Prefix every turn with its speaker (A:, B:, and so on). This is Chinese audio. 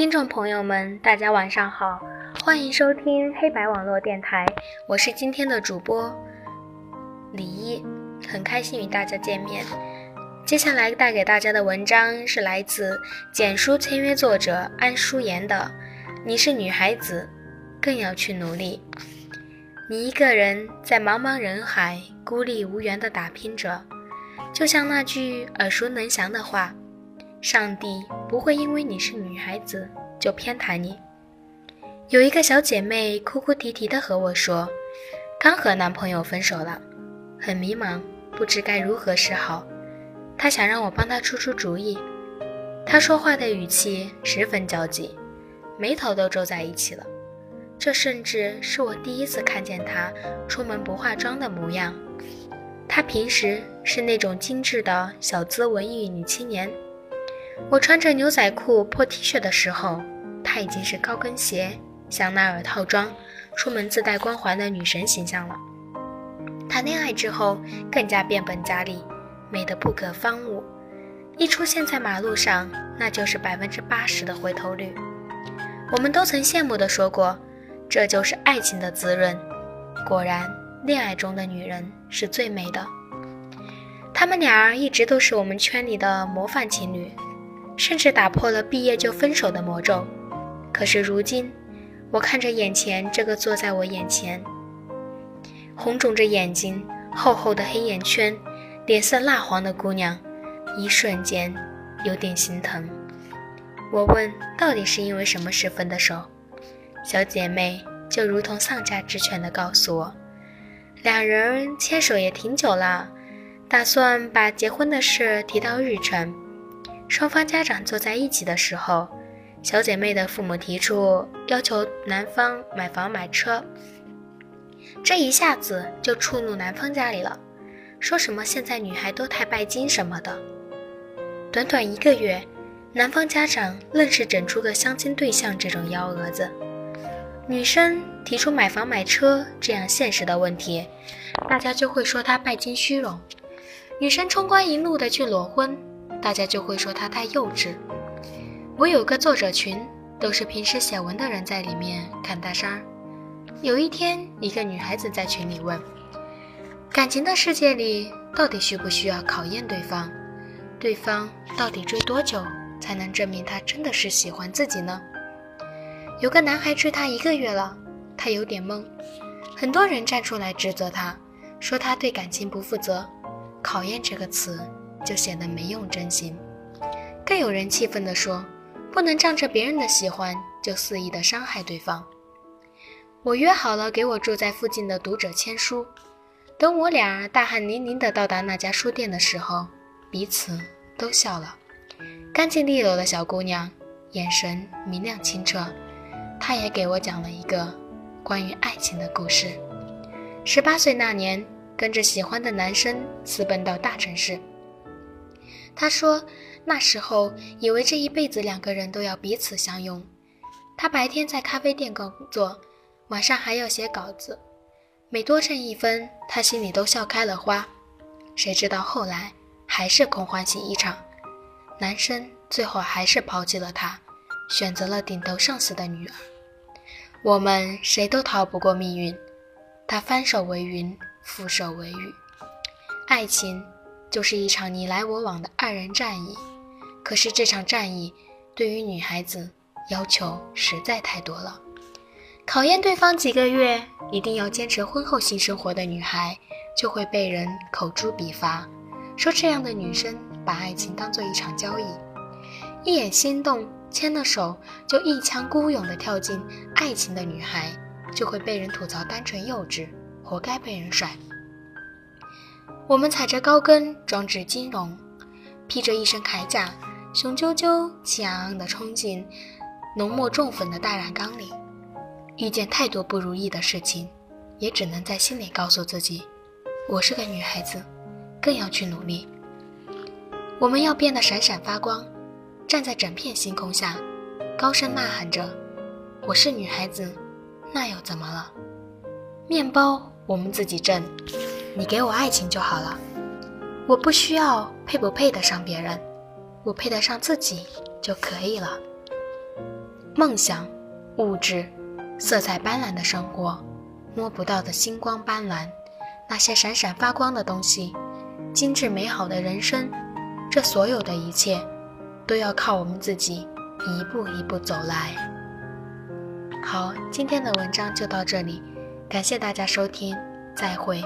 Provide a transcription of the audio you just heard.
A: 听众朋友们，大家晚上好，欢迎收听黑白网络电台，我是今天的主播李一，很开心与大家见面。接下来带给大家的文章是来自简书签约作者安淑妍的《你是女孩子，更要去努力》。你一个人在茫茫人海孤立无援地打拼着，就像那句耳熟能详的话。上帝不会因为你是女孩子就偏袒你。有一个小姐妹哭哭啼啼地和我说，刚和男朋友分手了，很迷茫，不知该如何是好。她想让我帮她出出主意。她说话的语气十分焦急，眉头都皱在一起了。这甚至是我第一次看见她出门不化妆的模样。她平时是那种精致的小资文艺女青年。我穿着牛仔裤、破 T 恤的时候，她已经是高跟鞋、香奈儿套装，出门自带光环的女神形象了。谈恋爱之后，更加变本加厉，美得不可方物。一出现在马路上，那就是百分之八十的回头率。我们都曾羡慕地说过，这就是爱情的滋润。果然，恋爱中的女人是最美的。他们俩一直都是我们圈里的模范情侣。甚至打破了毕业就分手的魔咒。可是如今，我看着眼前这个坐在我眼前、红肿着眼睛、厚厚的黑眼圈、脸色蜡黄的姑娘，一瞬间有点心疼。我问：“到底是因为什么事分的手？”小姐妹就如同丧家之犬的告诉我：“两人牵手也挺久了，打算把结婚的事提到日程。”双方家长坐在一起的时候，小姐妹的父母提出要求男方买房买车，这一下子就触怒男方家里了，说什么现在女孩都太拜金什么的。短短一个月，男方家长愣是整出个相亲对象这种幺蛾子。女生提出买房买车这样现实的问题，大家就会说她拜金虚荣。女生冲冠一怒的去裸婚。大家就会说他太幼稚。我有个作者群，都是平时写文的人在里面侃大山。有一天，一个女孩子在群里问：感情的世界里，到底需不需要考验对方？对方到底追多久才能证明他真的是喜欢自己呢？有个男孩追她一个月了，她有点懵。很多人站出来指责他，说他对感情不负责。考验这个词。就显得没用真心，更有人气愤地说：“不能仗着别人的喜欢就肆意的伤害对方。”我约好了给我住在附近的读者签书，等我俩大汗淋漓的到达那家书店的时候，彼此都笑了。干净利落的小姑娘，眼神明亮清澈，她也给我讲了一个关于爱情的故事。十八岁那年，跟着喜欢的男生私奔到大城市。他说：“那时候以为这一辈子两个人都要彼此相拥。他白天在咖啡店工作，晚上还要写稿子，每多挣一分，他心里都笑开了花。谁知道后来还是空欢喜一场，男生最后还是抛弃了他，选择了顶头上司的女儿。我们谁都逃不过命运，他翻手为云，覆手为雨，爱情。”就是一场你来我往的二人战役，可是这场战役对于女孩子要求实在太多了。考验对方几个月，一定要坚持婚后性生活的女孩，就会被人口诛笔伐，说这样的女生把爱情当做一场交易，一眼心动牵了手就一腔孤勇地跳进爱情的女孩，就会被人吐槽单纯幼稚，活该被人甩。我们踩着高跟，装置金融，披着一身铠甲，雄赳赳、气昂昂地冲进浓墨重粉的大染缸里。遇见太多不如意的事情，也只能在心里告诉自己：我是个女孩子，更要去努力。我们要变得闪闪发光，站在整片星空下，高声呐喊着：“我是女孩子，那又怎么了？”面包我们自己挣。你给我爱情就好了，我不需要配不配得上别人，我配得上自己就可以了。梦想、物质、色彩斑斓的生活、摸不到的星光斑斓，那些闪闪发光的东西，精致美好的人生，这所有的一切，都要靠我们自己一步一步走来。好，今天的文章就到这里，感谢大家收听，再会。